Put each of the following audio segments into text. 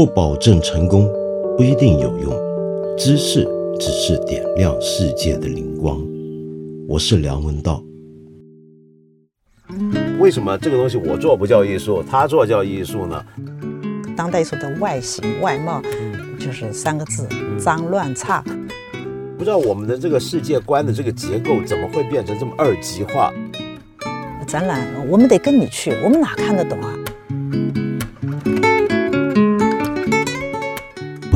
不保证成功，不一定有用。知识只是点亮世界的灵光。我是梁文道。为什么这个东西我做不叫艺术，他做叫艺术呢？当代艺术的外形外貌就是三个字：脏乱差。不知道我们的这个世界观的这个结构怎么会变成这么二极化？展览我们得跟你去，我们哪看得懂啊？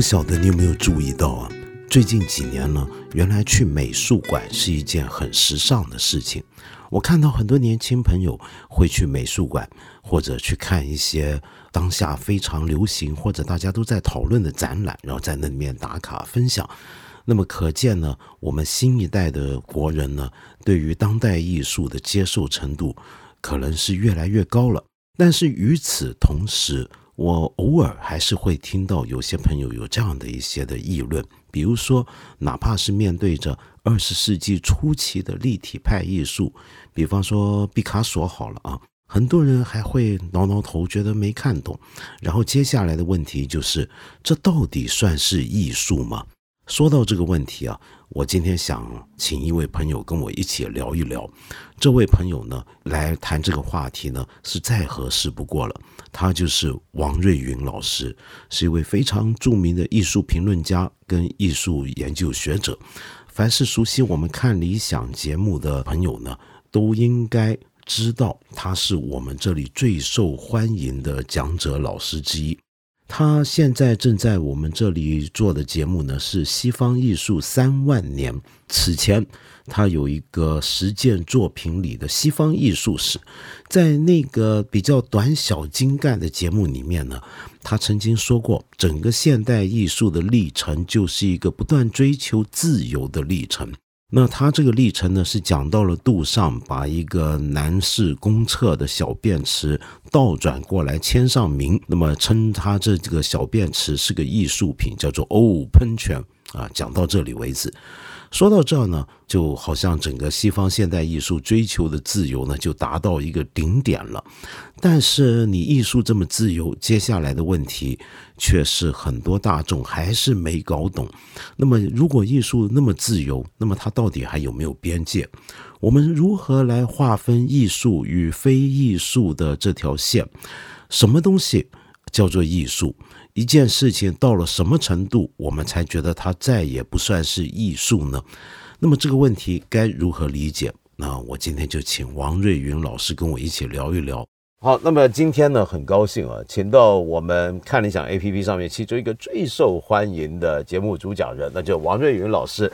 晓得你有没有注意到啊？最近几年呢，原来去美术馆是一件很时尚的事情。我看到很多年轻朋友会去美术馆，或者去看一些当下非常流行或者大家都在讨论的展览，然后在那里面打卡分享。那么可见呢，我们新一代的国人呢，对于当代艺术的接受程度可能是越来越高了。但是与此同时，我偶尔还是会听到有些朋友有这样的一些的议论，比如说，哪怕是面对着二十世纪初期的立体派艺术，比方说毕卡索好了啊，很多人还会挠挠头，觉得没看懂。然后接下来的问题就是，这到底算是艺术吗？说到这个问题啊，我今天想请一位朋友跟我一起聊一聊。这位朋友呢，来谈这个话题呢，是再合适不过了。他就是王瑞云老师，是一位非常著名的艺术评论家跟艺术研究学者。凡是熟悉我们看理想节目的朋友呢，都应该知道他是我们这里最受欢迎的讲者老师之一。他现在正在我们这里做的节目呢，是西方艺术三万年。此前，他有一个实践作品里的西方艺术史，在那个比较短小精干的节目里面呢，他曾经说过，整个现代艺术的历程就是一个不断追求自由的历程。那他这个历程呢，是讲到了杜尚把一个男士公厕的小便池倒转过来签上名，那么称他这这个小便池是个艺术品，叫做哦喷泉啊。讲到这里为止。说到这儿呢，就好像整个西方现代艺术追求的自由呢，就达到一个顶点了。但是你艺术这么自由，接下来的问题却是很多大众还是没搞懂。那么，如果艺术那么自由，那么它到底还有没有边界？我们如何来划分艺术与非艺术的这条线？什么东西叫做艺术？一件事情到了什么程度，我们才觉得它再也不算是艺术呢？那么这个问题该如何理解？那我今天就请王瑞云老师跟我一起聊一聊。好，那么今天呢，很高兴啊，请到我们看理想 A P P 上面其中一个最受欢迎的节目主讲人，那就王瑞云老师，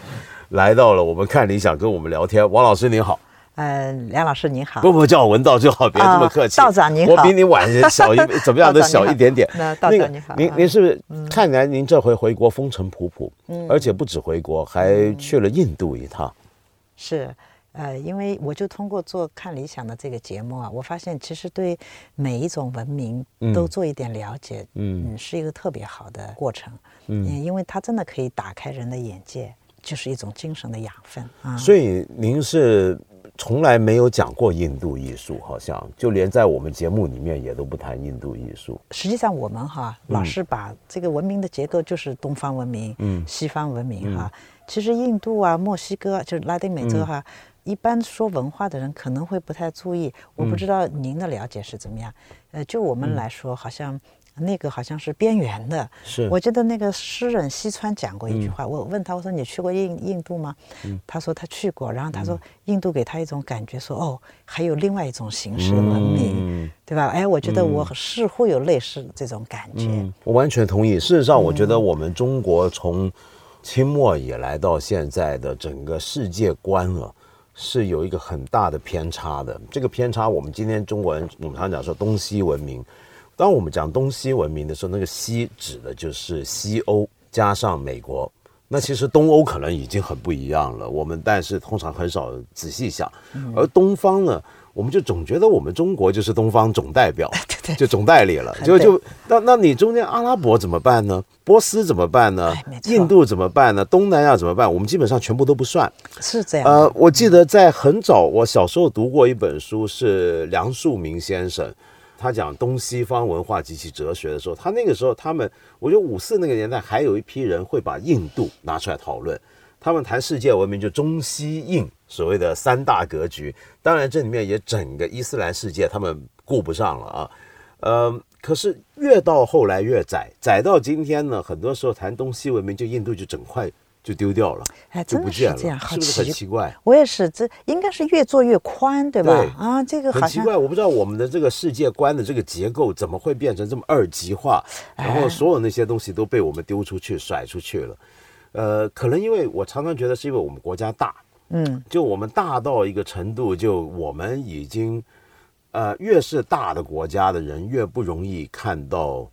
来到了我们看理想跟我们聊天。王老师您好。嗯，梁老师您好，不不叫我文道就好，别这么客气。道长您好，我比你晚小一怎么样都小一点点。那道长您好，您您是看起来您这回回国风尘仆仆，嗯，而且不止回国，还去了印度一趟。是，呃，因为我就通过做看理想的这个节目啊，我发现其实对每一种文明都做一点了解，嗯，是一个特别好的过程，嗯，因为它真的可以打开人的眼界，就是一种精神的养分啊。所以您是。从来没有讲过印度艺术，好像就连在我们节目里面也都不谈印度艺术。实际上，我们哈老是把这个文明的结构就是东方文明、嗯，西方文明哈。其实印度啊、墨西哥就是拉丁美洲哈，一般说文化的人可能会不太注意。我不知道您的了解是怎么样？呃，就我们来说，好像。那个好像是边缘的，是我记得那个诗人西川讲过一句话，我问他，我说你去过印印度吗？他说他去过，然后他说印度给他一种感觉，说哦，还有另外一种形式的文明，对吧？哎，我觉得我似乎有类似这种感觉。我完全同意。事实上，我觉得我们中国从清末以来到现在的整个世界观了，是有一个很大的偏差的。这个偏差，我们今天中国人我们常讲说东西文明。当我们讲东西文明的时候，那个“西”指的就是西欧加上美国。那其实东欧可能已经很不一样了。我们但是通常很少仔细想。而东方呢，我们就总觉得我们中国就是东方总代表，就总代理了。就就那那你中间阿拉伯怎么办呢？波斯怎么办呢？印度怎么办呢？东南亚怎么办？我们基本上全部都不算。是这样。呃，我记得在很早，我小时候读过一本书，是梁漱溟先生。他讲东西方文化及其哲学的时候，他那个时候他们，我觉得五四那个年代还有一批人会把印度拿出来讨论，他们谈世界文明就中西印所谓的三大格局，当然这里面也整个伊斯兰世界他们顾不上了啊，呃，可是越到后来越窄，窄到今天呢，很多时候谈东西文明就印度就整块。就丢掉了，哎，就不见了，这样，是不是很奇怪？我也是，这应该是越做越宽，对吧？啊，这个很奇怪，我不知道我们的这个世界观的这个结构怎么会变成这么二极化，然后所有那些东西都被我们丢出去、甩出去了。呃，可能因为我常常觉得是因为我们国家大，嗯，就我们大到一个程度，就我们已经，呃，越是大的国家的人越不容易看到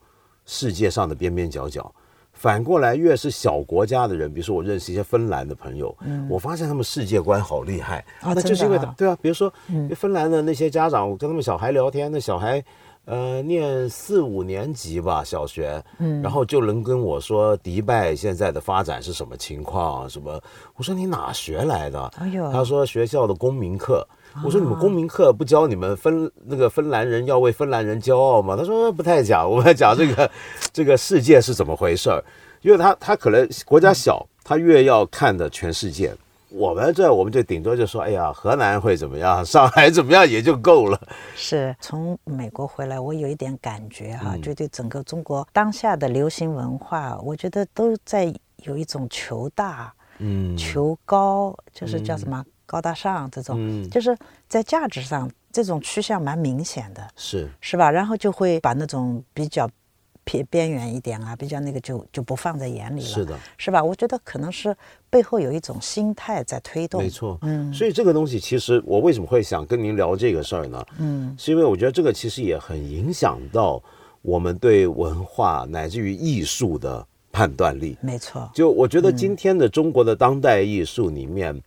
世界上的边边角角。反过来，越是小国家的人，比如说我认识一些芬兰的朋友，我发现他们世界观好厉害。啊，那就是因为对啊，比如说芬兰的那些家长，我跟他们小孩聊天，那小孩呃念四五年级吧，小学，嗯，然后就能跟我说迪拜现在的发展是什么情况，什么？我说你哪学来的？哎呦，他说学校的公民课。我说你们公民课不教你们芬那个芬兰人要为芬兰人骄傲吗？他说不太讲，我们讲这个 这个世界是怎么回事儿，因为他他可能国家小，他越要看的全世界。我们这我们就顶多就说，哎呀，河南会怎么样，上海怎么样也就够了。是从美国回来，我有一点感觉哈，就对整个中国当下的流行文化，我觉得都在有一种求大，嗯，求高，就是叫什么？高大上这种，就是在价值上这种趋向蛮明显的，是是吧？然后就会把那种比较偏边缘一点啊，比较那个就就不放在眼里了，是的，是吧？我觉得可能是背后有一种心态在推动，没错，嗯。所以这个东西其实我为什么会想跟您聊这个事儿呢？嗯，是因为我觉得这个其实也很影响到我们对文化乃至于艺术的判断力，没错。就我觉得今天的中国的当代艺术里面。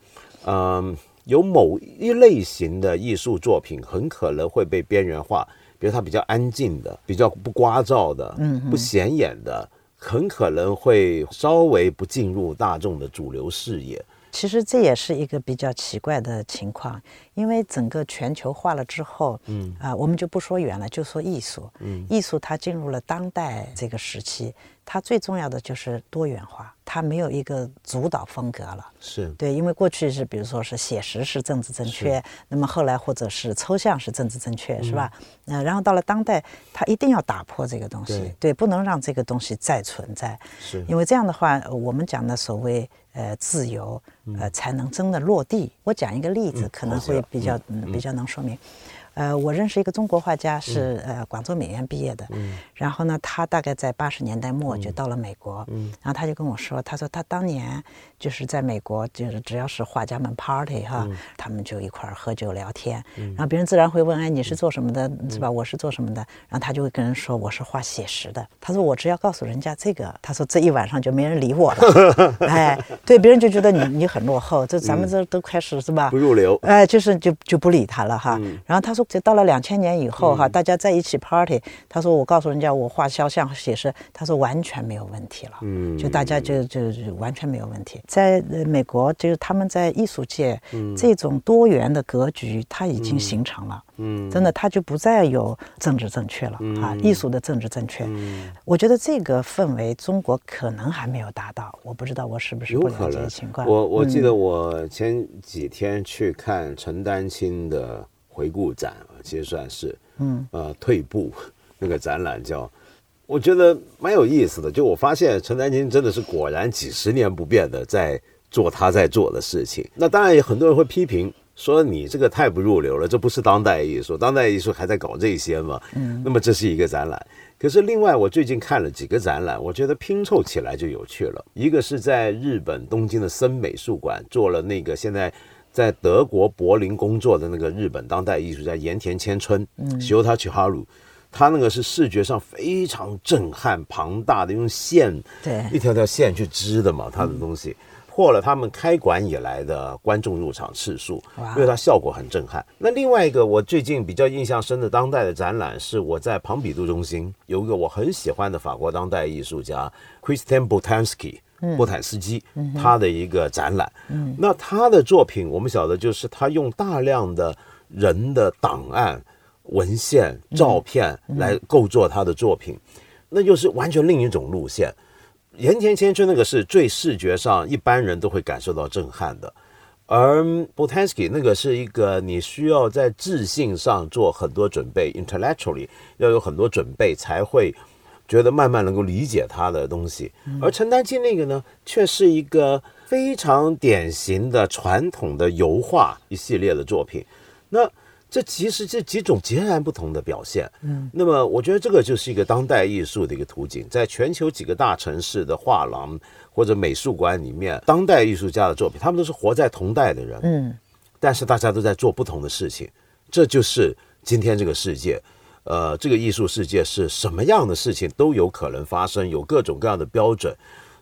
嗯，有某一类型的艺术作品很可能会被边缘化，比如它比较安静的、比较不聒噪的、嗯，不显眼的，很可能会稍微不进入大众的主流视野。其实这也是一个比较奇怪的情况，因为整个全球化了之后，嗯啊，我们就不说远了，就说艺术，嗯，艺术它进入了当代这个时期。它最重要的就是多元化，它没有一个主导风格了。是对，因为过去是比如说是写实是政治正确，那么后来或者是抽象是政治正确，是吧？嗯，然后到了当代，它一定要打破这个东西，对，不能让这个东西再存在。是，因为这样的话，我们讲的所谓呃自由，呃才能真的落地。我讲一个例子，可能会比较比较能说明。呃，我认识一个中国画家，是呃广州美院毕业的。嗯。然后呢，他大概在八十年代末就到了美国。嗯。然后他就跟我说，他说他当年就是在美国，就是只要是画家们 party 哈，他们就一块儿喝酒聊天。嗯。然后别人自然会问，哎，你是做什么的？是吧？我是做什么的？然后他就会跟人说，我是画写实的。他说我只要告诉人家这个，他说这一晚上就没人理我了。哎，对，别人就觉得你你很落后，这咱们这都开始是吧？不入流。哎，就是就就不理他了哈。然后他说。就到了两千年以后哈，大家在一起 party，他说我告诉人家我画肖像写实，他说完全没有问题了，嗯，就大家就就完全没有问题。在美国，就是他们在艺术界，这种多元的格局它已经形成了，嗯，真的它就不再有政治正确了啊，艺术的政治正确，我觉得这个氛围中国可能还没有达到，我不知道我是不是不了解情况。我我记得我前几天去看陈丹青的。回顾展啊，其实算是，嗯，呃，退步那个展览叫，我觉得蛮有意思的。就我发现陈丹青真的是果然几十年不变的在做他在做的事情。那当然有很多人会批评说你这个太不入流了，这不是当代艺术，当代艺术还在搞这些嘛？嗯，那么这是一个展览。可是另外我最近看了几个展览，我觉得拼凑起来就有趣了。一个是在日本东京的森美术馆做了那个现在。在德国柏林工作的那个日本当代艺术家盐田千春，嗯，修他曲哈鲁，他那个是视觉上非常震撼、庞大的，用线，对，一条条线去织的嘛，他的东西破了他们开馆以来的观众入场次数，因为它效果很震撼。那另外一个我最近比较印象深的当代的展览，是我在庞比度中心有一个我很喜欢的法国当代艺术家 Christian Botansky。波坦斯基他的一个展览，那他的作品我们晓得就是他用大量的人的档案文献、照片来构作他的作品，那就是完全另一种路线。盐田千春那个是最视觉上一般人都会感受到震撼的，而 Botansky 那个是一个你需要在智性上做很多准备，intellectually 要有很多准备才会觉得慢慢能够理解他的东西。而陈丹青那个呢，却是一个非常典型的传统的油画一系列的作品。那这其实这几种截然不同的表现。嗯，那么我觉得这个就是一个当代艺术的一个图景，在全球几个大城市的画廊或者美术馆里面，当代艺术家的作品，他们都是活在同代的人。嗯，但是大家都在做不同的事情，这就是今天这个世界。呃，这个艺术世界是什么样的事情都有可能发生，有各种各样的标准。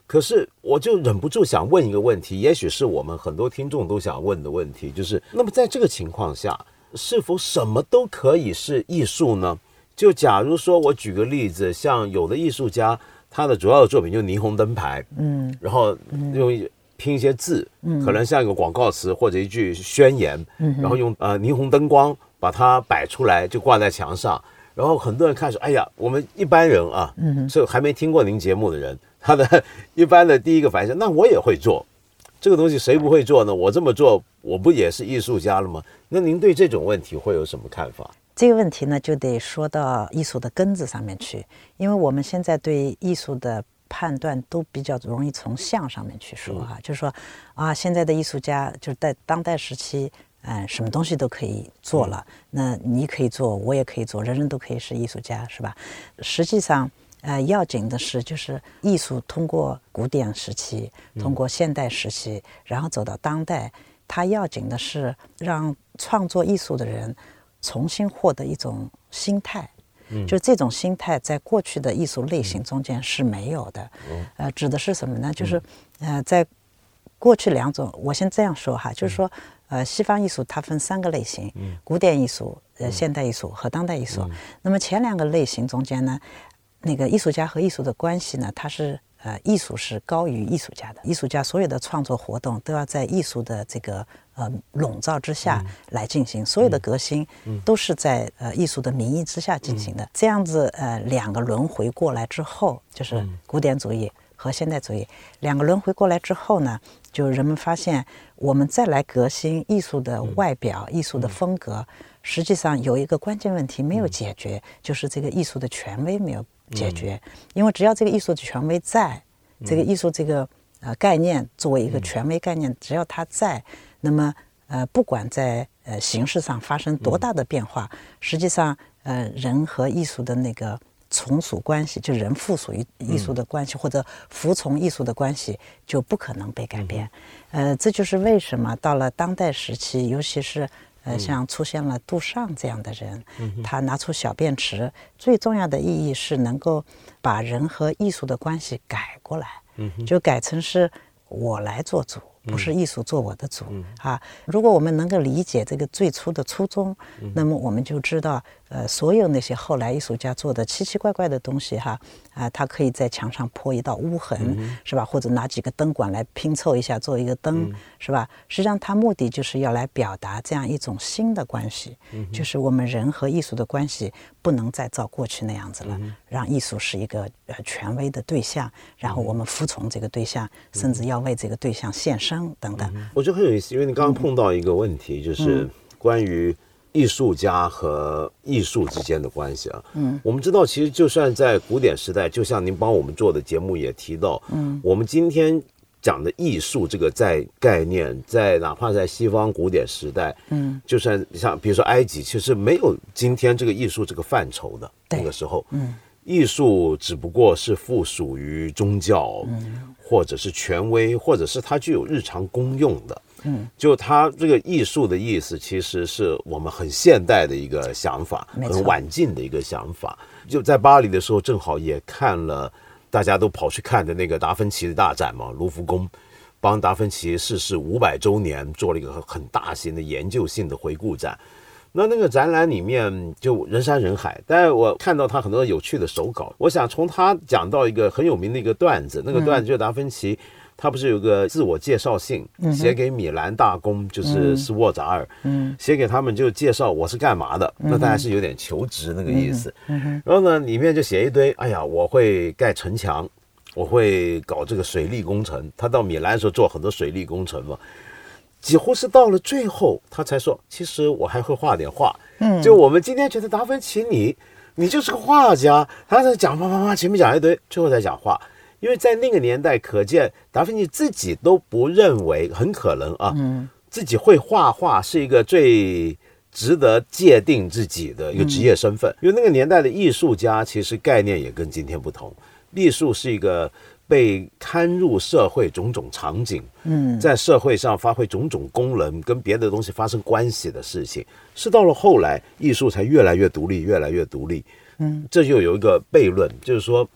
可是我就忍不住想问一个问题，也许是我们很多听众都想问的问题，就是那么在这个情况下。是否什么都可以是艺术呢？就假如说我举个例子，像有的艺术家，他的主要的作品就霓虹灯牌，嗯，然后用拼一些字，嗯，可能像一个广告词或者一句宣言，嗯，然后用呃霓虹灯光把它摆出来，就挂在墙上，然后很多人看说，哎呀，我们一般人啊，嗯，这还没听过您节目的人，他的 一般的第一个反应是，那我也会做。这个东西谁不会做呢？我这么做，我不也是艺术家了吗？那您对这种问题会有什么看法？这个问题呢，就得说到艺术的根子上面去，因为我们现在对艺术的判断都比较容易从相上面去说哈，就是说啊，现在的艺术家就是在当代时期，嗯，什么东西都可以做了，那你可以做，我也可以做，人人都可以是艺术家，是吧？实际上。呃，要紧的是，就是艺术通过古典时期，通过现代时期，然后走到当代，它要紧的是让创作艺术的人重新获得一种心态，嗯，就这种心态在过去的艺术类型中间是没有的。呃，指的是什么呢？就是呃，在过去两种，我先这样说哈，就是说，呃，西方艺术它分三个类型，古典艺术、呃，现代艺术和当代艺术。那么前两个类型中间呢？那个艺术家和艺术的关系呢？它是呃，艺术是高于艺术家的。艺术家所有的创作活动都要在艺术的这个呃笼罩之下来进行，所有的革新都是在呃艺术的名义之下进行的。这样子呃两个轮回过来之后，就是古典主义和现代主义两个轮回过来之后呢，就人们发现我们再来革新艺术的外表、艺术的风格，实际上有一个关键问题没有解决，就是这个艺术的权威没有。解决，因为只要这个艺术的权威在，这个艺术这个呃概念作为一个权威概念，只要它在，那么呃不管在呃形式上发生多大的变化，实际上呃人和艺术的那个从属关系，就人附属于艺术的关系或者服从艺术的关系，就不可能被改变。呃，这就是为什么到了当代时期，尤其是。呃，像出现了杜尚这样的人，他拿出小便池，最重要的意义是能够把人和艺术的关系改过来，就改成是我来做主。不是艺术做我的主啊！如果我们能够理解这个最初的初衷，那么我们就知道，呃，所有那些后来艺术家做的奇奇怪怪的东西，哈啊，他可以在墙上泼一道污痕，是吧？或者拿几个灯管来拼凑一下做一个灯，是吧？实际上，他目的就是要来表达这样一种新的关系，就是我们人和艺术的关系不能再照过去那样子了，让艺术是一个呃权威的对象，然后我们服从这个对象，甚至要为这个对象献身。等等，我觉得很有意思，因为你刚刚碰到一个问题，就是关于艺术家和艺术之间的关系啊。嗯，我们知道，其实就算在古典时代，就像您帮我们做的节目也提到，嗯，我们今天讲的艺术这个在概念，在哪怕在西方古典时代，嗯，就算像比如说埃及，其实没有今天这个艺术这个范畴的那个时候，嗯，艺术只不过是附属于宗教，嗯。或者是权威，或者是它具有日常功用的，嗯，就他这个艺术的意思，其实是我们很现代的一个想法，很晚近的一个想法。就在巴黎的时候，正好也看了大家都跑去看的那个达芬奇的大展嘛，卢浮宫帮达芬奇逝世五百周年做了一个很大型的研究性的回顾展。那那个展览里面就人山人海，但是我看到他很多有趣的手稿。我想从他讲到一个很有名的一个段子，那个段子就是达芬奇他不是有个自我介绍信，写给米兰大公，就是斯沃扎尔，写给他们就介绍我是干嘛的，那当然是有点求职那个意思。然后呢，里面就写一堆，哎呀，我会盖城墙，我会搞这个水利工程。他到米兰的时候做很多水利工程嘛，几乎是到了最后他才说，其实我还会画点画。嗯，就我们今天觉得达芬奇你你就是个画家，他在讲啪啪啪，前面讲一堆，最后再讲画。因为在那个年代，可见达芬奇自己都不认为很可能啊，自己会画画是一个最值得界定自己的一个职业身份。因为那个年代的艺术家其实概念也跟今天不同，艺术是一个被刊入社会种种场景，嗯，在社会上发挥种种功能，跟别的东西发生关系的事情。是到了后来，艺术才越来越独立，越来越独立。嗯，这就有一个悖论，就是说。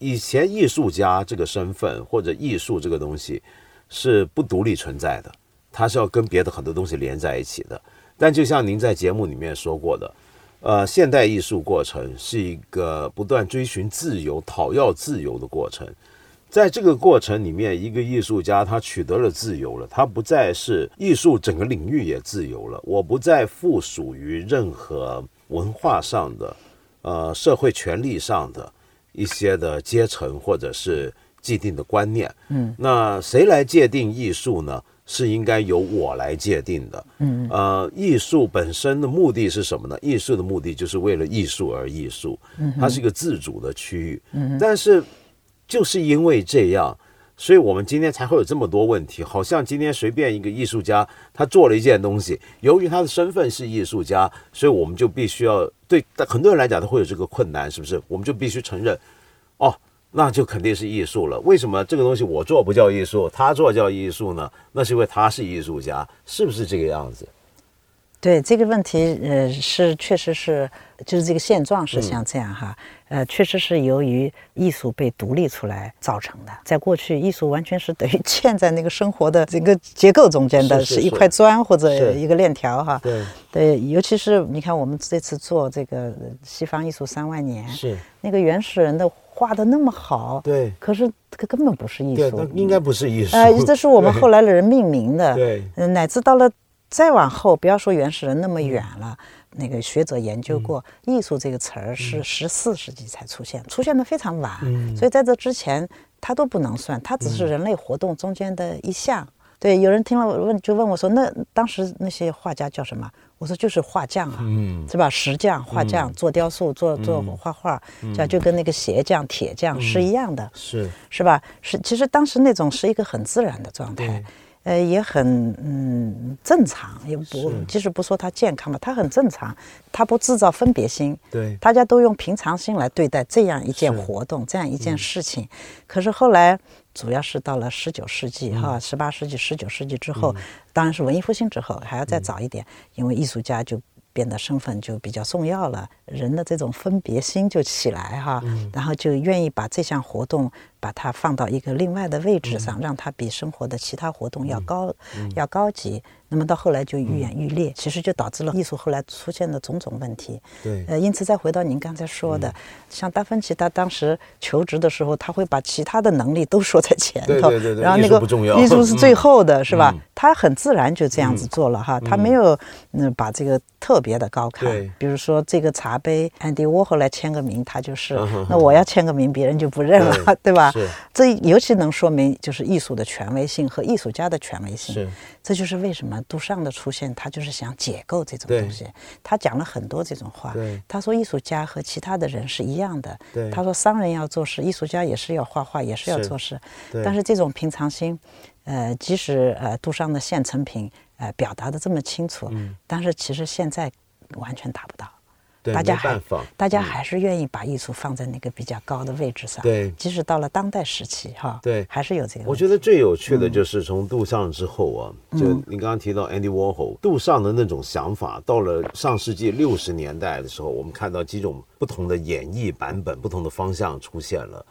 以前艺术家这个身份或者艺术这个东西是不独立存在的，它是要跟别的很多东西连在一起的。但就像您在节目里面说过的，呃，现代艺术过程是一个不断追寻自由、讨要自由的过程。在这个过程里面，一个艺术家他取得了自由了，他不再是艺术整个领域也自由了，我不再附属于任何文化上的、呃社会权利上的。一些的阶层或者是既定的观念，嗯，那谁来界定艺术呢？是应该由我来界定的，嗯，呃，艺术本身的目的是什么呢？艺术的目的就是为了艺术而艺术，嗯，它是一个自主的区域，嗯，但是就是因为这样。所以我们今天才会有这么多问题，好像今天随便一个艺术家他做了一件东西，由于他的身份是艺术家，所以我们就必须要对很多人来讲他会有这个困难，是不是？我们就必须承认，哦，那就肯定是艺术了。为什么这个东西我做不叫艺术，他做叫艺术呢？那是因为他是艺术家，是不是这个样子？对这个问题，呃，是确实是，就是这个现状是像这样哈，呃，确实是由于艺术被独立出来造成的。在过去，艺术完全是等于 嵌在那个生活的这个结构中间的，是一块砖或者一个链条哈。对对，尤其是你看，我们这次做这个西方艺术三万年，是那个原始人的画的那么好，对，可是这个根本不是艺术，应该不是艺术。呃，这是 我们后来的人命名的，对，乃至到了。再往后，不要说原始人那么远了，那个学者研究过，艺术这个词儿是十四世纪才出现，出现的非常晚，所以在这之前它都不能算，它只是人类活动中间的一项。对，有人听了问就问我说，那当时那些画家叫什么？我说就是画匠啊，是吧？石匠、画匠做雕塑、做做画画，叫就跟那个鞋匠、铁匠是一样的，是。是吧？是其实当时那种是一个很自然的状态。呃，也很嗯正常，也不即使不说它健康吧，它很正常，它不制造分别心，对，大家都用平常心来对待这样一件活动，这样一件事情。可是后来，主要是到了十九世纪哈，十八世纪、十九世纪之后，当然是文艺复兴之后，还要再早一点，因为艺术家就。变得身份就比较重要了，人的这种分别心就起来哈，然后就愿意把这项活动把它放到一个另外的位置上，让它比生活的其他活动要高，要高级。那么到后来就愈演愈烈，其实就导致了艺术后来出现的种种问题。对，呃，因此再回到您刚才说的，像达芬奇他当时求职的时候，他会把其他的能力都说在前头，然后那个艺术是最后的，是吧？他很自然就这样子做了哈，他没有嗯把这个特别的高看。比如说这个茶杯，安迪沃后来签个名，他就是，那我要签个名，别人就不认了，对吧？这尤其能说明就是艺术的权威性和艺术家的权威性。是。这就是为什么杜尚的出现，他就是想解构这种东西。他讲了很多这种话。他说艺术家和其他的人是一样的。他说商人要做事，艺术家也是要画画，也是要做事。但是这种平常心，呃，即使呃杜尚的现成品呃表达的这么清楚，但是其实现在完全达不到。大家还大家还是愿意把艺术放在那个比较高的位置上，对，即使到了当代时期，哈，对，还是有这个。我觉得最有趣的就是从杜尚之后啊，就你刚刚提到 Andy Warhol，杜尚的那种想法，到了上世纪六十年代的时候，我们看到几种不同的演绎版本，不同的方向出现了。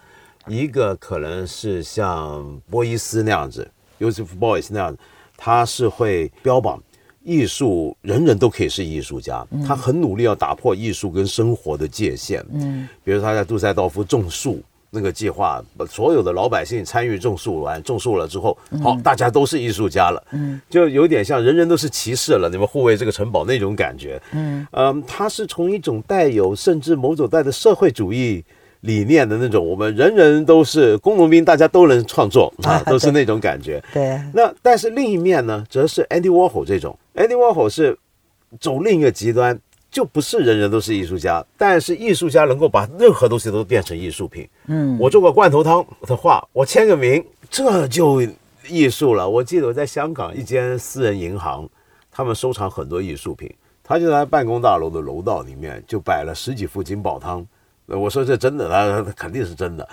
一个可能是像波伊斯那样子，Joseph Beuys 那样，他是会标榜。艺术人人都可以是艺术家，他很努力要打破艺术跟生活的界限。嗯，比如他在杜塞道夫种树，那个计划，把所有的老百姓参与种树完，种树了之后，好，大家都是艺术家了，嗯，就有点像人人都是骑士了，你们护卫这个城堡那种感觉，嗯，嗯，他是从一种带有甚至某种带的社会主义理念的那种，我们人人都是工农兵，大家都能创作 啊，都是那种感觉，对。那但是另一面呢，则是 Andy Warhol 这种，Andy Warhol 是走另一个极端。就不是人人都是艺术家，但是艺术家能够把任何东西都变成艺术品。嗯，我做个罐头汤的话，我签个名，这就艺术了。我记得我在香港一间私人银行，他们收藏很多艺术品，他就在办公大楼的楼道里面就摆了十几副金宝汤。我说这真的，他肯定是真的，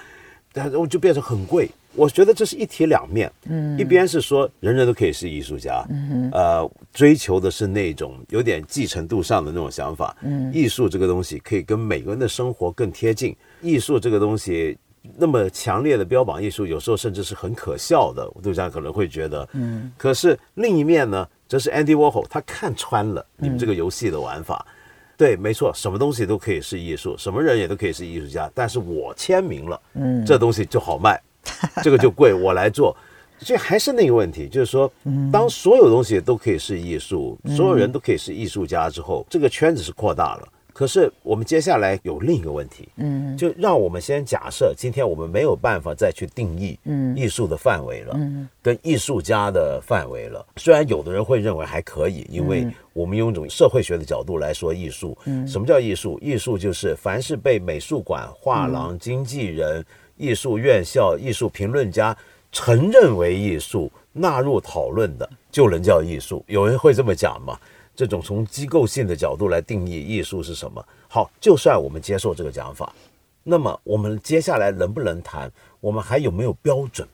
但我就变成很贵。我觉得这是一体两面，嗯，一边是说人人都可以是艺术家，嗯呃，追求的是那种有点继承度上的那种想法，嗯，艺术这个东西可以跟每个人的生活更贴近，艺术这个东西那么强烈的标榜艺术，有时候甚至是很可笑的，杜家可能会觉得，嗯，可是另一面呢，则是 Andy Warhol 他看穿了你们这个游戏的玩法，对，没错，什么东西都可以是艺术，什么人也都可以是艺术家，但是我签名了，嗯，这东西就好卖。这个就贵，我来做，所以还是那个问题，就是说，当所有东西都可以是艺术，所有人都可以是艺术家之后，这个圈子是扩大了。可是我们接下来有另一个问题，嗯，就让我们先假设，今天我们没有办法再去定义，嗯，艺术的范围了，嗯，跟艺术家的范围了。虽然有的人会认为还可以，因为我们用一种社会学的角度来说艺术，嗯，什么叫艺术？艺术就是凡是被美术馆、画廊、经纪人。艺术院校、艺术评论家承认为艺术、纳入讨论的，就能叫艺术。有人会这么讲吗？这种从机构性的角度来定义艺术是什么？好，就算我们接受这个讲法，那么我们接下来能不能谈？我们还有没有标准？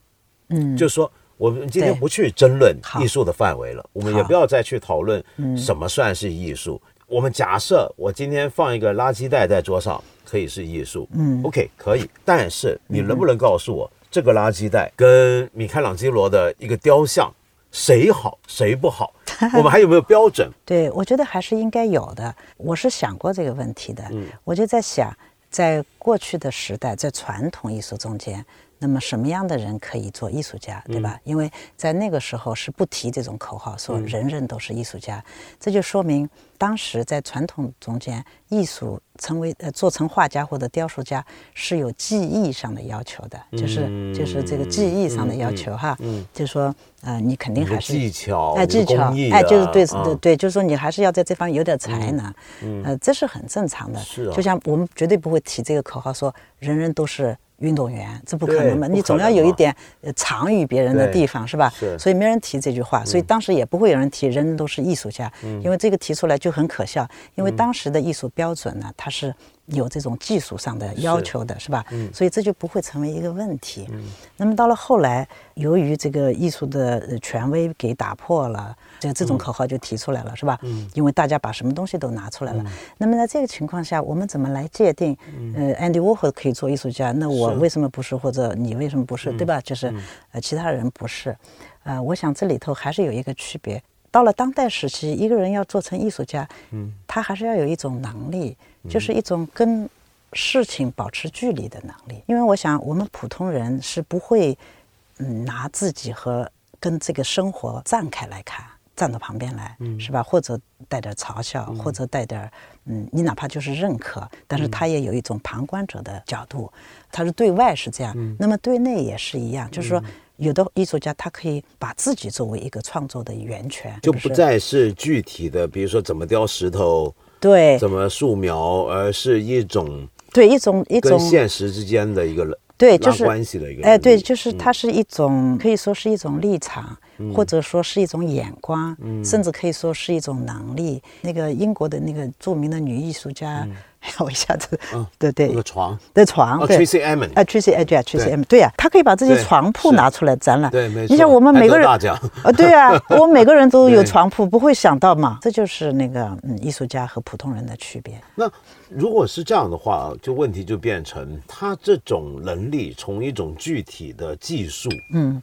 嗯，就是说，我们今天不去争论艺术的范围了，我们也不要再去讨论什么算是艺术。我们假设我今天放一个垃圾袋在桌上。可以是艺术，嗯，OK，可以。但是你能不能告诉我，这个垃圾袋跟米开朗基罗的一个雕像，谁好谁不好？我们还有没有标准？对，我觉得还是应该有的。我是想过这个问题的，嗯，我就在想，在过去的时代，在传统艺术中间。那么什么样的人可以做艺术家，对吧？因为在那个时候是不提这种口号，说人人都是艺术家，这就说明当时在传统中间，艺术成为呃做成画家或者雕塑家是有技艺上的要求的，就是就是这个技艺上的要求哈，就是说呃你肯定还是技巧哎技巧哎就是对对对，就是说你还是要在这方面有点才能，呃这是很正常的，是就像我们绝对不会提这个口号说人人都是。运动员，这不可能嘛？你总要有一点长于别人的地方，是吧？所以没人提这句话，所以当时也不会有人提“人人都是艺术家”，因为这个提出来就很可笑。因为当时的艺术标准呢，它是。有这种技术上的要求的是吧？嗯，所以这就不会成为一个问题。嗯，那么到了后来，由于这个艺术的权威给打破了，这这种口号就提出来了，是吧？嗯，因为大家把什么东西都拿出来了。那么在这个情况下，我们怎么来界定？呃，Andy Warhol 可以做艺术家，那我为什么不是？或者你为什么不是？对吧？就是呃，其他人不是。呃，我想这里头还是有一个区别。到了当代时期，一个人要做成艺术家，嗯，他还是要有一种能力。就是一种跟事情保持距离的能力，因为我想我们普通人是不会，嗯，拿自己和跟这个生活站开来看，站到旁边来，是吧？或者带点嘲笑，或者带点，嗯，你哪怕就是认可，但是他也有一种旁观者的角度，他是对外是这样，那么对内也是一样，就是说，有的艺术家他可以把自己作为一个创作的源泉，就不再是具体的，比如说怎么雕石头。对，怎么素描，而是一种对一种一种现实之间的一个对就是关系的一个哎，对，就是它是一种可以说是一种立场，或者说是一种眼光，甚至可以说是一种能力。那个英国的那个著名的女艺术家。我一下子，对对，那个床的床，对，Tracy Emin，啊，Tracy e d g Tracy Emin，对呀，她可以把这些床铺拿出来展览，对，没错。你像我们每个人，啊，对啊，我们每个人都有床铺，不会想到嘛，这就是那个嗯，艺术家和普通人的区别。那如果是这样的话，就问题就变成他这种能力，从一种具体的技术，嗯，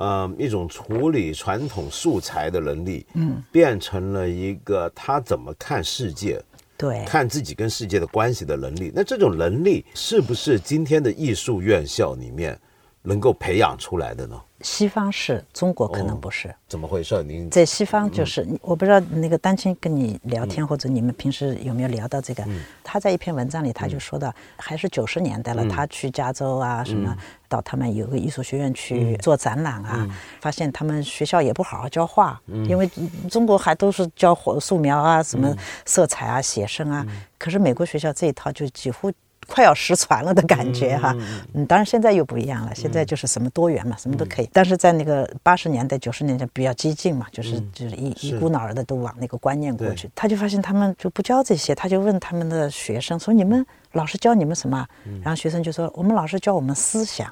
呃，一种处理传统素材的能力，嗯，变成了一个他怎么看世界。对看自己跟世界的关系的能力。那这种能力是不是今天的艺术院校里面能够培养出来的呢？西方是，中国可能哦不是。怎么回事？您在西方就是，我不知道那个丹青跟你聊天，或者你们平时有没有聊到这个？他在一篇文章里他就说到，还是九十年代了，他去加州啊什么，到他们有个艺术学院去做展览啊，发现他们学校也不好好教画，因为中国还都是教火素描啊、什么色彩啊、写生啊，可是美国学校这一套就几乎。快要失传了的感觉哈，嗯，当然现在又不一样了，现在就是什么多元嘛，什么都可以。但是在那个八十年代、九十年代比较激进嘛，就是就是一一股脑儿的都往那个观念过去。他就发现他们就不教这些，他就问他们的学生说：“你们老师教你们什么？”然后学生就说：“我们老师教我们思想。”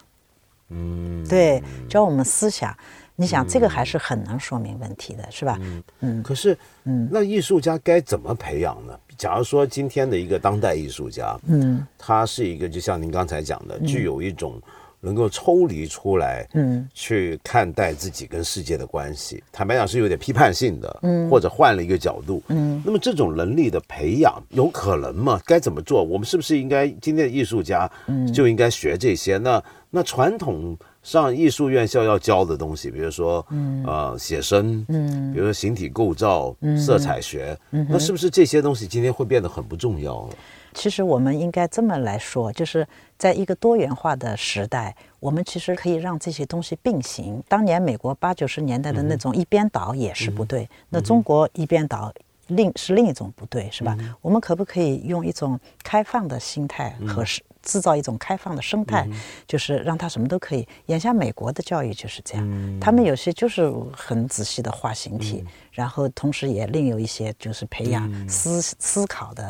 嗯，对，教我们思想。你想这个还是很能说明问题的，是吧？嗯，可是，嗯，那艺术家该怎么培养呢？假如说今天的一个当代艺术家，嗯，他是一个就像您刚才讲的，具有一种能够抽离出来，嗯，去看待自己跟世界的关系，坦白讲是有点批判性的，嗯，或者换了一个角度，嗯，那么这种能力的培养有可能吗？该怎么做？我们是不是应该今天的艺术家，嗯，就应该学这些？那那传统。上艺术院校要教的东西，比如说，嗯，呃，写生，嗯，比如说形体构造、色彩学，那是不是这些东西今天会变得很不重要了？其实我们应该这么来说，就是在一个多元化的时代，我们其实可以让这些东西并行。当年美国八九十年代的那种一边倒也是不对，那中国一边倒另是另一种不对，是吧？我们可不可以用一种开放的心态和制造一种开放的生态，就是让他什么都可以。眼下美国的教育就是这样，他们有些就是很仔细的画形体，然后同时也另有一些就是培养思思考的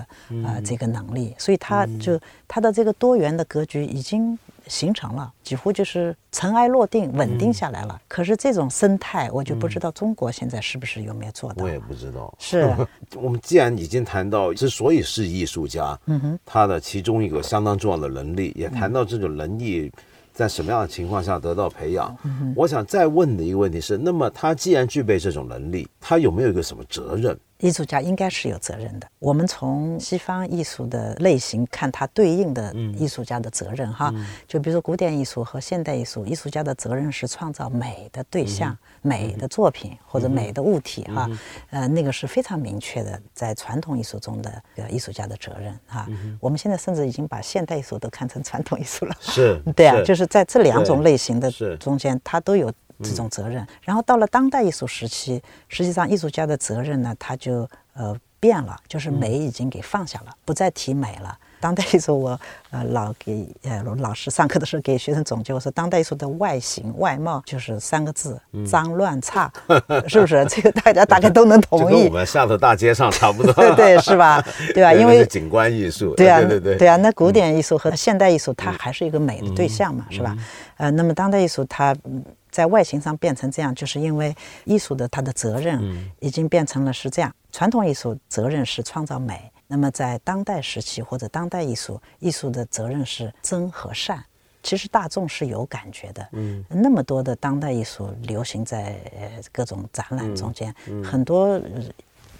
啊这个能力，所以他就他的这个多元的格局已经形成了，几乎就是尘埃落定，稳定下来了。可是这种生态，我就不知道中国现在是不是有没有做到。我也不知道。是 我们既然已经谈到，之所以是艺术家，嗯哼，他的其中一个相当重要的能力，也谈到这种能力在什么样的情况下得到培养。我想再问的一个问题是：那么他既然具备这种能力，他有没有一个什么责任？艺术家应该是有责任的。我们从西方艺术的类型看，它对应的艺术家的责任哈，就比如说古典艺术和现代艺术，艺术家的责任是创造美的对象、美的作品或者美的物体哈，呃，那个是非常明确的，在传统艺术中的艺术家的责任哈。我们现在甚至已经把现代艺术都看成传统艺术了，是 对啊，就是在这两种类型的中间，它都有。这种责任，然后到了当代艺术时期，实际上艺术家的责任呢，他就呃变了，就是美已经给放下了，不再提美了。当代艺术，我呃老给呃老师上课的时候给学生总结，我说当代艺术的外形外貌就是三个字：脏乱差，是不是？这个大家大概都能同意。跟我们下头大街上差不多。对 对，是吧？对吧？因为景观艺术。对啊，对对对。对啊，那古典艺术和现代艺术，它还是一个美的对象嘛，是吧？呃，那么当代艺术它。在外形上变成这样，就是因为艺术的它的责任已经变成了是这样。传统艺术责任是创造美，那么在当代时期或者当代艺术，艺术的责任是真和善。其实大众是有感觉的。嗯，那么多的当代艺术流行在各种展览中间，很多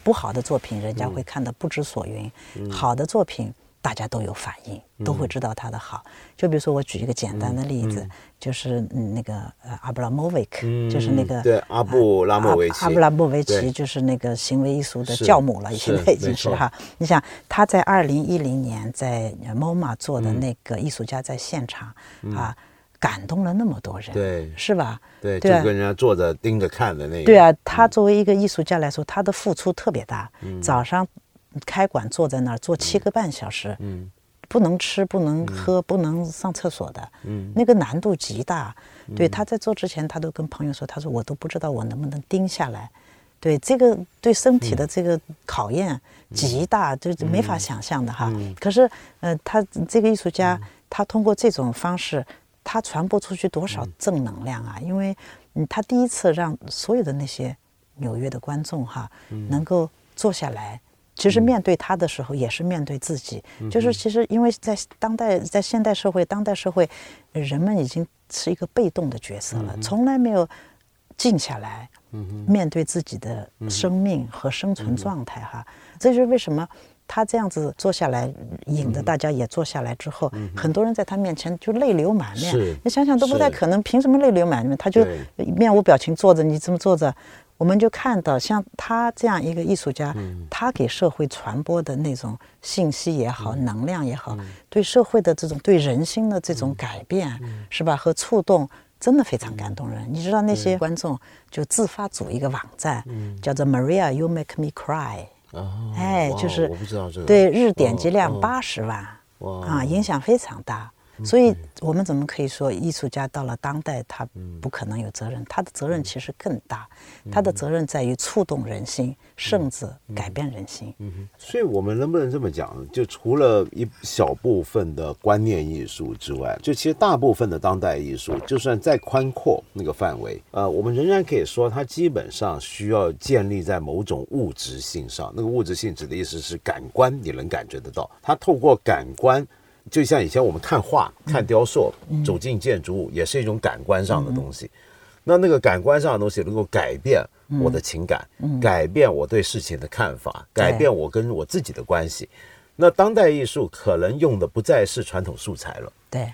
不好的作品人家会看得不知所云，好的作品大家都有反应，都会知道它的好。就比如说我举一个简单的例子。就是嗯那个呃阿布拉莫维奇，就是那个对阿布拉莫维奇，阿布拉莫维奇就是那个行为艺术的教母了，现在已经是哈。你想他在二零一零年在 MoMA 做的那个艺术家在现场啊，感动了那么多人，对，是吧？对，就跟人家坐着盯着看的那个。对啊，他作为一个艺术家来说，他的付出特别大。早上开馆坐在那儿坐七个半小时。嗯。不能吃，不能喝，不能上厕所的，嗯，那个难度极大。对，他在做之前，他都跟朋友说：“他说我都不知道我能不能盯下来。”对，这个对身体的这个考验极大，就是没法想象的哈。可是，呃，他这个艺术家，他通过这种方式，他传播出去多少正能量啊？因为，嗯，他第一次让所有的那些纽约的观众哈，能够坐下来。其实面对他的时候，也是面对自己。就是其实，因为在当代，在现代社会，当代社会，人们已经是一个被动的角色了，从来没有静下来，面对自己的生命和生存状态。哈，这就是为什么他这样子坐下来，引得大家也坐下来之后，很多人在他面前就泪流满面。你想想都不太可能，凭什么泪流满面？他就面无表情坐着，你这么坐着，我们就看到像他这样一个艺术家，他给社会传播的那种信息也好，能量也好，对社会的这种对人心的这种改变，是吧？和触动。真的非常感动人，你知道那些观众就自发组一个网站，叫做 Maria You Make Me Cry，哦哎，就是对日点击哦量八十万哇。啊，影响非常大。所以，我们怎么可以说艺术家到了当代，他不可能有责任？他的责任其实更大，他的责任在于触动人心，甚至改变人心。所以，我们能不能这么讲？就除了一小部分的观念艺术之外，就其实大部分的当代艺术，就算再宽阔那个范围，呃，我们仍然可以说，它基本上需要建立在某种物质性上。那个物质性指的意思是感官，你能感觉得到。它透过感官，就像以前我们看画、看雕塑，走进建筑物，也是一种感官上的东西。那那个感官上的东西能够改变我的情感，改变我对事情的看法，改变我跟我自己的关系。那当代艺术可能用的不再是传统素材了，对，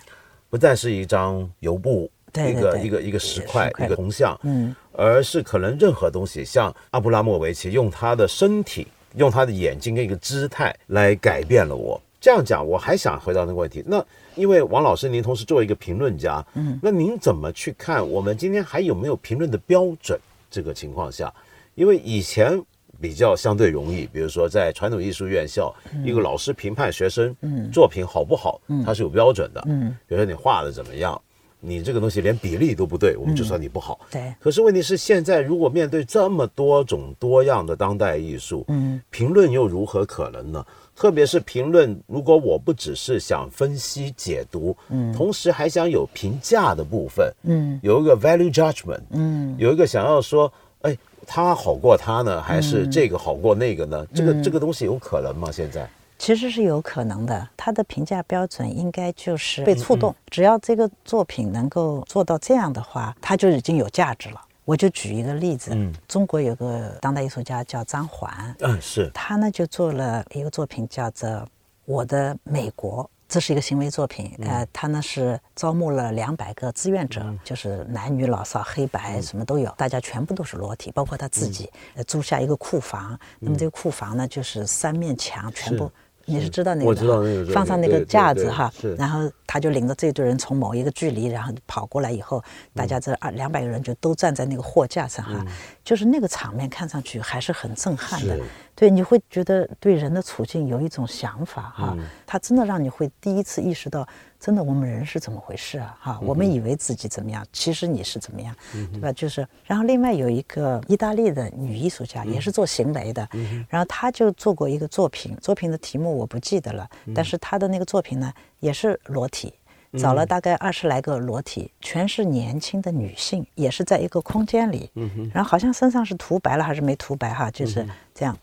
不再是一张油布，一个对。对对一个一个石块石，块。一个铜像，嗯，而是可能任何东西，像阿布拉莫维奇用他的身体、用他的眼睛跟一个姿态来改变了我。这样讲，我还想回到那个问题。那因为王老师，您同时作为一个评论家，嗯，那您怎么去看我们今天还有没有评论的标准？这个情况下，因为以前比较相对容易，比如说在传统艺术院校，一个老师评判学生作品好不好，他是有标准的，嗯，比如说你画的怎么样。你这个东西连比例都不对，我们就说你不好。对可是问题是，现在如果面对这么多种多样的当代艺术，嗯，评论又如何可能呢？特别是评论，如果我不只是想分析解读，嗯，同时还想有评价的部分，嗯，有一个 value judgment，嗯，有一个想要说，哎，他好过他呢，还是这个好过那个呢？这个这个东西有可能吗？现在？其实是有可能的。他的评价标准应该就是被触动，只要这个作品能够做到这样的话，它就已经有价值了。我就举一个例子，嗯。中国有个当代艺术家叫张环，嗯，是，他呢就做了一个作品叫做《我的美国》。这是一个行为作品，呃，他呢是招募了两百个志愿者，就是男女老少、黑白什么都有，大家全部都是裸体，包括他自己，呃，租下一个库房。那么这个库房呢，就是三面墙全部，你是知道那个我的知道那个放上那个架子哈，然后他就领着这堆人从某一个距离，然后跑过来以后，大家这二两百个人就都站在那个货架上哈，就是那个场面看上去还是很震撼的。对，你会觉得对人的处境有一种想法哈，他真的让你会第一次意识到，真的我们人是怎么回事啊？哈，我们以为自己怎么样，其实你是怎么样，对吧？就是，然后另外有一个意大利的女艺术家，也是做行为的，然后她就做过一个作品，作品的题目我不记得了，但是她的那个作品呢也是裸体。找了大概二十来个裸体，全是年轻的女性，也是在一个空间里，然后好像身上是涂白了还是没涂白哈，就是这样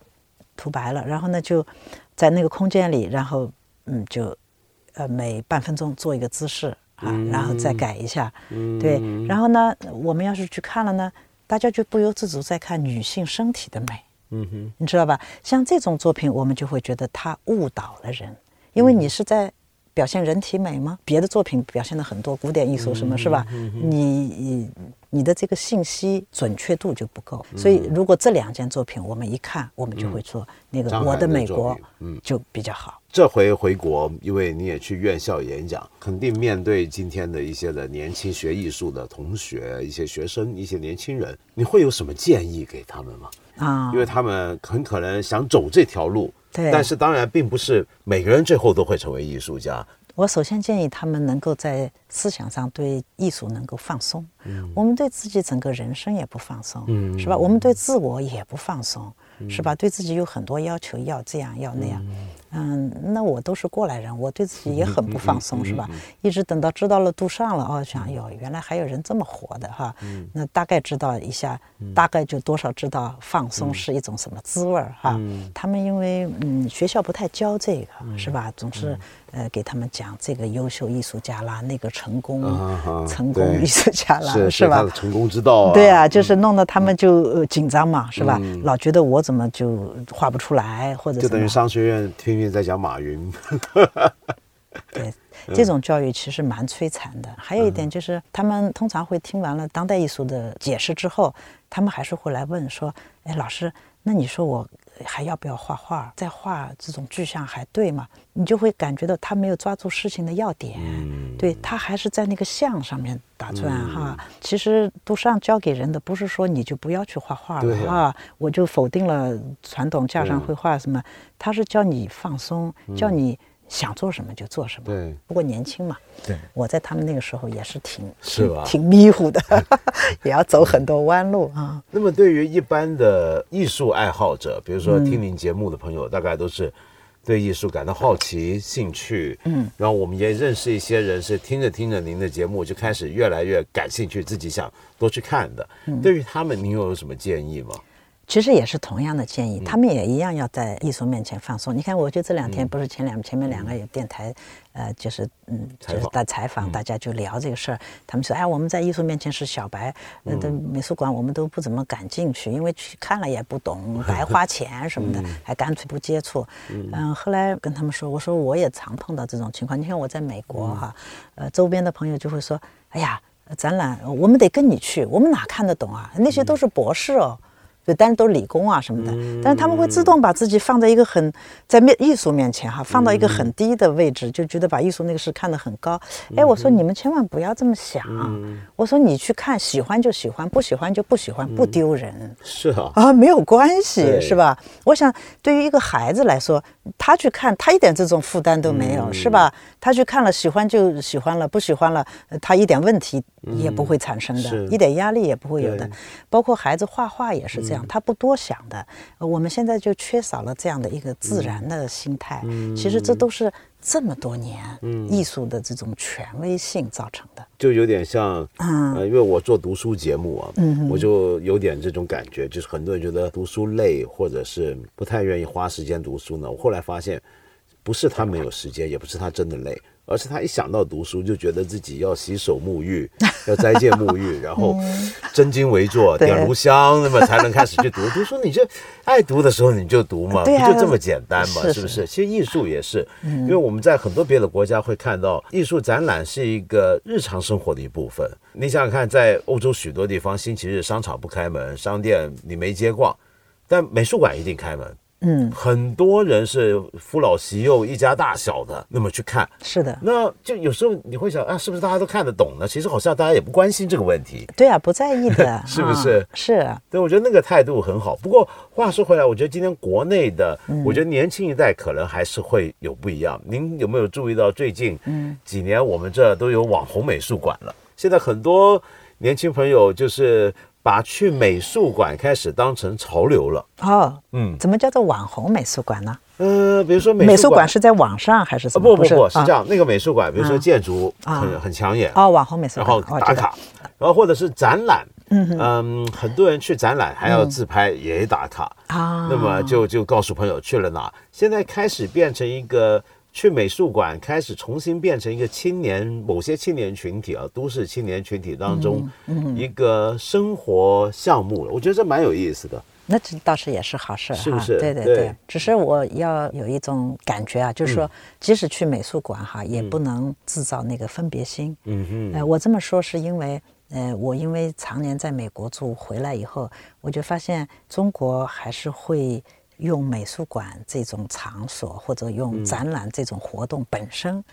涂白了，然后呢就在那个空间里，然后嗯就呃每半分钟做一个姿势啊，然后再改一下，对，然后呢我们要是去看了呢，大家就不由自主在看女性身体的美，嗯哼，你知道吧？像这种作品，我们就会觉得它误导了人，因为你是在表现人体美吗？别的作品表现了很多古典艺术什么，是吧？你你的这个信息准确度就不够，所以如果这两件作品我们一看，我们就会说那个《我的的美国》嗯就比较好。这回回国，因为你也去院校演讲，肯定面对今天的一些的年轻学艺术的同学、一些学生、一些年轻人，你会有什么建议给他们吗？啊因，为他们很可能想走这条路，对但是当然并不是每个人最后都会成为艺术家。我首先建议他们能够在思想上对艺术能够放松。嗯我们对自己整个人生也不放松，嗯是吧？我们对自我也不放松，是吧？对自己有很多要求，要这样要那样。嗯，那我都是过来人，我对自己也很不放松，是吧？一直等到知道了杜尚了，哦，想哟，原来还有人这么活的哈。那大概知道一下，大概就多少知道放松是一种什么滋味儿哈。他们因为嗯学校不太教这个，是吧？总是呃，给他们讲这个优秀艺术家啦，那个成功、啊成功艺术家啦，是是吧他的？成功之道啊。对啊，就是弄得他们就呃紧张嘛，是吧？嗯老觉得我怎么就画不出来，或者就等于商学院天天在讲马云。对，这种教育其实蛮摧残的。还有一点就是，他们通常会听完了当代艺术的解释之后，他们还是会来问说：“哎，老师，那你说我还要不要画画？再画这种具象还对吗？”你就会感觉到他没有抓住事情的要点，嗯对他还是在那个像上面打转哈。其实杜尚教给人的不是说你就不要去画画了啊，我就否定了传统架上绘画什么，他是教你放松，教你想做什么就做什么。对不过年轻嘛，对，我在他们那个时候也是挺是吧挺挺迷糊的，也要走很多弯路啊。那么对于一般的艺术爱好者，比如说嗯听您节目的朋友，大概都是对艺术感到好奇、兴趣，嗯，然后我们也认识一些人是听着听着您的节目就开始越来越感兴趣，自己想多去看的。嗯对于他们，您又有什么建议吗？其实也是同样的建嗯议，他们也一样要在艺术面前放松。你看，我就这两天不是前两前面两个有电台，呃，就是嗯，就是采访在采访，大家就聊这个事儿。他们说，哎，我们在艺术面前是小白，呃，的美术馆我们都不怎么敢进去，因为去看了也不懂，白花钱什么的，还干脆不接触。嗯，后来跟他们说，我说我也常碰到这种情况。你看我在美国哈，呃，周边的朋友就会说，哎呀，展览我们得跟你去，我们哪看得懂啊？那些都是博士哦。对，但是都是理工啊什么的，但是他们会自动把自己放在一个很在面艺术面前哈，放到一个很低的位置，就觉得把艺术那个事看得很高。哎，我说你们千万不要这么想，我说你去看，喜欢就喜欢，不喜欢就不喜欢，不丢人。是啊，啊，没有关系，是吧？我想，对于一个孩子来说，他去看，他一点这种负担都没有，是吧？他去看了，喜欢就喜欢了，不喜欢了，呃他一点问题也不会产生的，一点压力也不会有的。包括孩子画画也是这样，他不多想的。呃我们现在就缺少了这样的一个自然的心态。其实这都是这么多年艺术的这种权威性造成的。就有点像，嗯呃，因为我做读书节目啊，我就有点这种感觉，就是很多人觉得读书累，或者是不太愿意花时间读书呢。我后来发现，不是他没有时间，也不是他真的累，而是他一想到读书，就觉得自己要洗手沐浴，要斋戒沐浴，然后真经为坐，点炉香，那么才能开始去读。读书你这爱读的时候你就读嘛，不就这么简单嘛，是是不是？其实艺术也是，因为我们在很多别的国家会看到，艺术展览是一个日常生活的一部分。你想想看，在欧洲许多地方，星期日商场不开门，商店你没街逛，但美术馆一定开门。嗯，很多人是父老媳幼一家大小的，那么去看。是的，那就有时候你会想啊，是不是大家都看得懂呢？其实好像大家也不关心这个问题。对啊，不在意的，是不是啊是啊。对，我觉得那个态度很好。不过话说回来，我觉得今天国内的，嗯我觉得年轻一代可能还是会有不一样。您有没有注意到最近嗯几年我们这都有网红美术馆了？现在很多年轻朋友就是把去美术馆开始当成潮流了。哦，嗯，怎么叫做网红美术馆呢？呃，比如说美美术馆是在网上还是啊，什么？不不不是啊。这样，那个美术馆，比如说啊。建筑啊。很很抢眼，哦，网红美术馆，然后打卡，然后或者是展览，嗯很多人去展览还要自拍也打卡，啊。那么就就告诉朋友去了哪。现在开始变成一个去美术馆，开始重新变成一个青年某些青年群体啊，都市青年群体当中一个生活项目了。我觉得这蛮有意思的。那这倒是也是好事是不是对对对对，只是我要有一种感觉啊，就是说，即使去美术馆哈，也不能制造那个分别心。嗯嗯，呃，我这么说是因为，呃，我因为常年在美国住，回来以后，我就发现中国还是会用美术馆这种场所，或者用展览这种活动本身，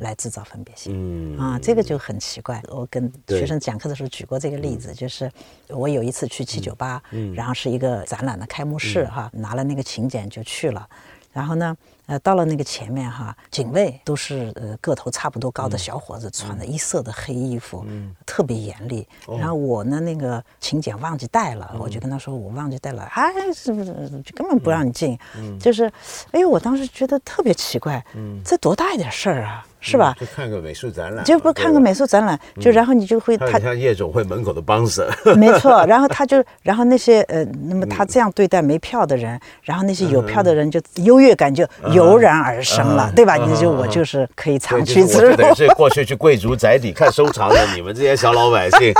来制造分别心。嗯。啊，这个就很奇怪。我跟学生讲课的时候举过这个例子，就是我有一次去七九八，然后是一个展览的开幕式哈，拿了那个请柬就去了。然后呢，呃，到了那个前面哈，警卫都是呃个头差不多高的小伙子，穿的一色的黑衣服，特别严厉。然后我呢，那个请柬忘记带了，我就跟他说我忘记带了，哎，是不是就根本不让你进？就是，哎呦，我当时觉得特别奇怪，这多大一点事儿啊！是吧？就看个美术展览，就不看个美术展览，就然后你就会他像夜总会门口的帮手，没错。然后他就，然后那些呃，那么他这样对待没票的人，然后那些有票的人就优越感就油然而生了，对吧？你就我就是可以长驱直入。是过去去贵族宅邸看收藏的，你们这些小老百姓。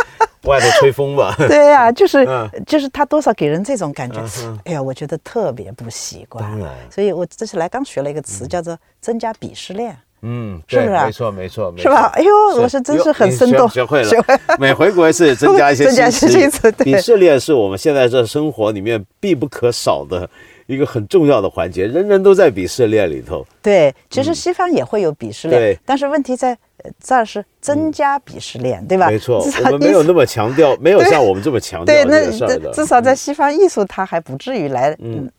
外头吹风吧，对呀，就是就是他多少给人这种感觉，哎呀，我觉得特别不习惯。所以我这次来刚学了一个词，叫做增加鄙视链。嗯，是不是？没错，没错，是吧？哎呦，我是真是很生动，学会了。每回国一次，增加一些新词。鄙视链是我们现在这生活里面必不可少的。一个很重要的环节，人人都在鄙视链里头。对，其实西方也会有鄙视链，但是问题在这儿是增加鄙视链，对吧？没错，我们没有那么强调，没有像我们这么强调这个事儿的。至少在西方艺术，它还不至于来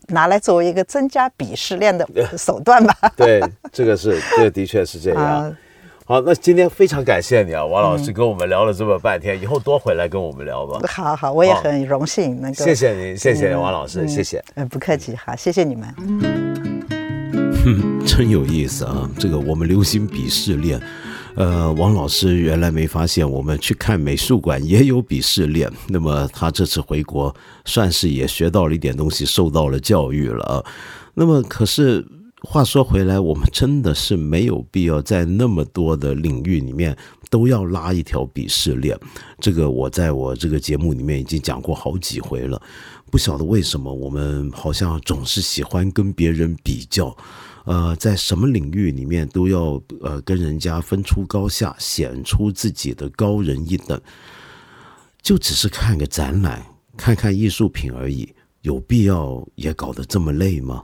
拿来作为一个增加鄙视链的 手段吧？对，这个是，这个的确是这样。好，那今天非常感谢你啊，王老师跟我们聊了这么半天，以后多回来跟我们聊吧。好好，我也很荣幸能够。谢谢您，谢谢王老师，谢谢。嗯，不客气，好，谢谢你们。哼，真有意思啊，这个我们流行鄙视链，呃，王老师原来没发现，我们去看美术馆也有鄙视链。那么他这次回国，算是也学到了一点东西，受到了教育了啊。那么可是。话说回来，我们真的是没有必要在那么多的领域里面都要拉一条鄙视链。这个我在我这个节目里面已经讲过好几回了。不晓得为什么我们好像总是喜欢跟别人比较，呃，在什么领域里面都要呃跟人家分出高下，显出自己的高人一等。就只是看个展览，看看艺术品而已，有必要也搞得这么累吗？